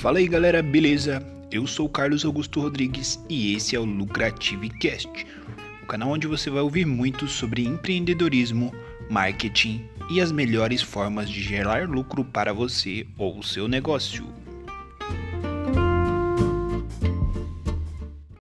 Fala aí galera, beleza? Eu sou Carlos Augusto Rodrigues e esse é o Lucrative Cast, o canal onde você vai ouvir muito sobre empreendedorismo, marketing e as melhores formas de gerar lucro para você ou seu negócio.